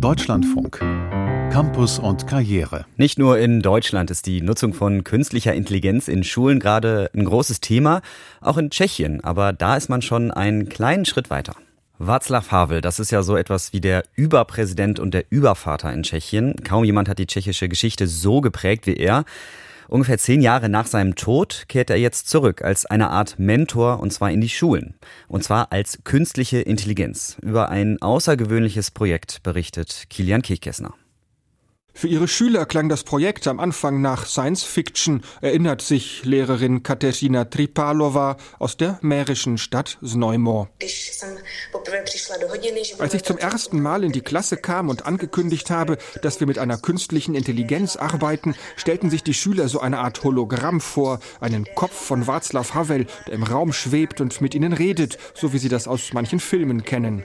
Deutschlandfunk. Campus und Karriere. Nicht nur in Deutschland ist die Nutzung von künstlicher Intelligenz in Schulen gerade ein großes Thema, auch in Tschechien, aber da ist man schon einen kleinen Schritt weiter. Václav Havel, das ist ja so etwas wie der Überpräsident und der Übervater in Tschechien. Kaum jemand hat die tschechische Geschichte so geprägt wie er. Ungefähr zehn Jahre nach seinem Tod kehrt er jetzt zurück als eine Art Mentor und zwar in die Schulen. Und zwar als künstliche Intelligenz. Über ein außergewöhnliches Projekt berichtet Kilian Kirchkessner. Für ihre Schüler klang das Projekt am Anfang nach Science Fiction, erinnert sich Lehrerin Katerina Tripalova aus der mährischen Stadt Znojmo. Als ich zum ersten Mal in die Klasse kam und angekündigt habe, dass wir mit einer künstlichen Intelligenz arbeiten, stellten sich die Schüler so eine Art Hologramm vor, einen Kopf von Václav Havel, der im Raum schwebt und mit ihnen redet, so wie sie das aus manchen Filmen kennen.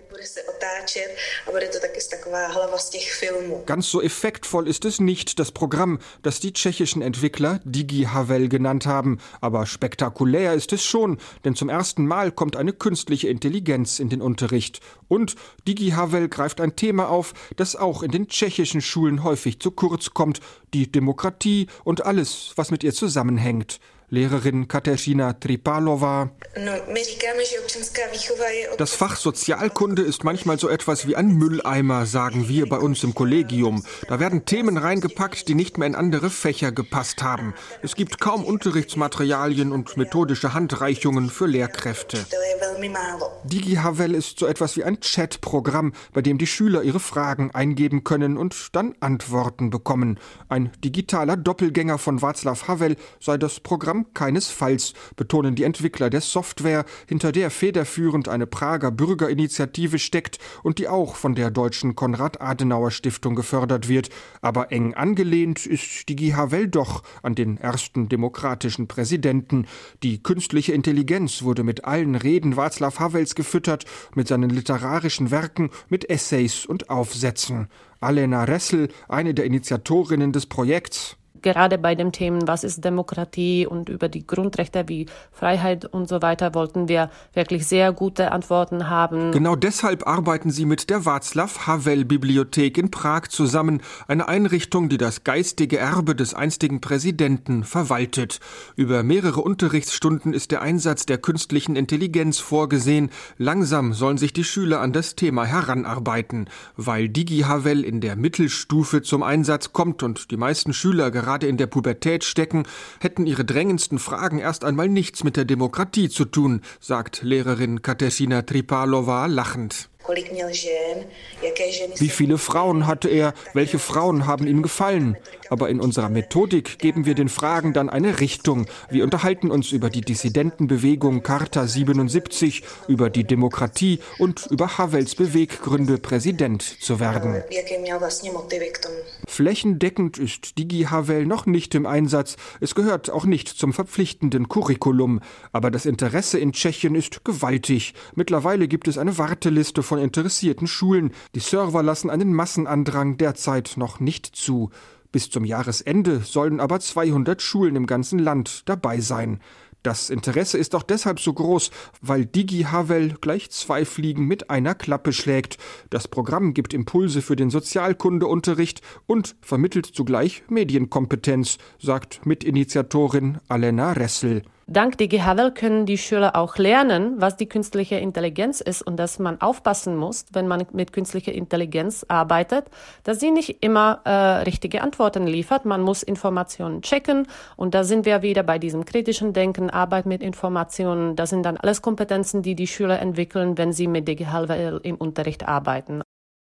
Ganz so effektvoll ist es nicht, das Programm, das die tschechischen Entwickler Digi Havel genannt haben. Aber spektakulär ist es schon, denn zum ersten Mal kommt eine künstliche Intelligenz in den Unterricht. Und Digi Havel greift ein Thema auf, das auch in den tschechischen Schulen häufig zu kurz kommt, die Demokratie und alles, was mit ihr zusammenhängt. Lehrerin Katerina Tripalova. Das Fach Sozialkunde ist manchmal so etwas wie ein Mülleimer, sagen wir bei uns im Kollegium. Da werden Themen reingepackt, die nicht mehr in andere Fächer gepasst haben. Es gibt kaum Unterrichtsmaterialien und methodische Handreichungen für Lehrkräfte. DigiHavel ist so etwas wie ein Chatprogramm, bei dem die Schüler ihre Fragen eingeben können und dann Antworten bekommen. Ein digitaler Doppelgänger von Václav Havel sei das Programm keinesfalls, betonen die Entwickler der Software, hinter der federführend eine Prager Bürgerinitiative steckt und die auch von der deutschen Konrad-Adenauer-Stiftung gefördert wird. Aber eng angelehnt ist GHWL doch an den ersten demokratischen Präsidenten. Die künstliche Intelligenz wurde mit allen Reden Václav Havels gefüttert, mit seinen literarischen Werken, mit Essays und Aufsätzen. Alena Ressel, eine der Initiatorinnen des Projekts, gerade bei den Themen, was ist Demokratie und über die Grundrechte wie Freiheit und so weiter, wollten wir wirklich sehr gute Antworten haben. Genau deshalb arbeiten sie mit der Václav Havel Bibliothek in Prag zusammen, eine Einrichtung, die das geistige Erbe des einstigen Präsidenten verwaltet. Über mehrere Unterrichtsstunden ist der Einsatz der künstlichen Intelligenz vorgesehen. Langsam sollen sich die Schüler an das Thema heranarbeiten. Weil Digi Havel in der Mittelstufe zum Einsatz kommt und die meisten Schüler gerade gerade in der Pubertät stecken, hätten ihre drängendsten Fragen erst einmal nichts mit der Demokratie zu tun, sagt Lehrerin Katerina Tripalova lachend. Wie viele Frauen hatte er? Welche Frauen haben ihm gefallen? Aber in unserer Methodik geben wir den Fragen dann eine Richtung. Wir unterhalten uns über die Dissidentenbewegung Charta 77, über die Demokratie und über Havels Beweggründe, Präsident zu werden. Flächendeckend ist Digi Havel noch nicht im Einsatz. Es gehört auch nicht zum verpflichtenden Curriculum. Aber das Interesse in Tschechien ist gewaltig. Mittlerweile gibt es eine Warteliste von interessierten Schulen. Die Server lassen einen Massenandrang derzeit noch nicht zu. Bis zum Jahresende sollen aber 200 Schulen im ganzen Land dabei sein. Das Interesse ist auch deshalb so groß, weil DigiHavel gleich zwei Fliegen mit einer Klappe schlägt. Das Programm gibt Impulse für den Sozialkundeunterricht und vermittelt zugleich Medienkompetenz, sagt Mitinitiatorin Alena Ressel. Dank DigiHavel können die Schüler auch lernen, was die künstliche Intelligenz ist und dass man aufpassen muss, wenn man mit künstlicher Intelligenz arbeitet, dass sie nicht immer äh, richtige Antworten liefert. Man muss Informationen checken und da sind wir wieder bei diesem kritischen Denken, Arbeit mit Informationen. Das sind dann alles Kompetenzen, die die Schüler entwickeln, wenn sie mit DigiHavel im Unterricht arbeiten.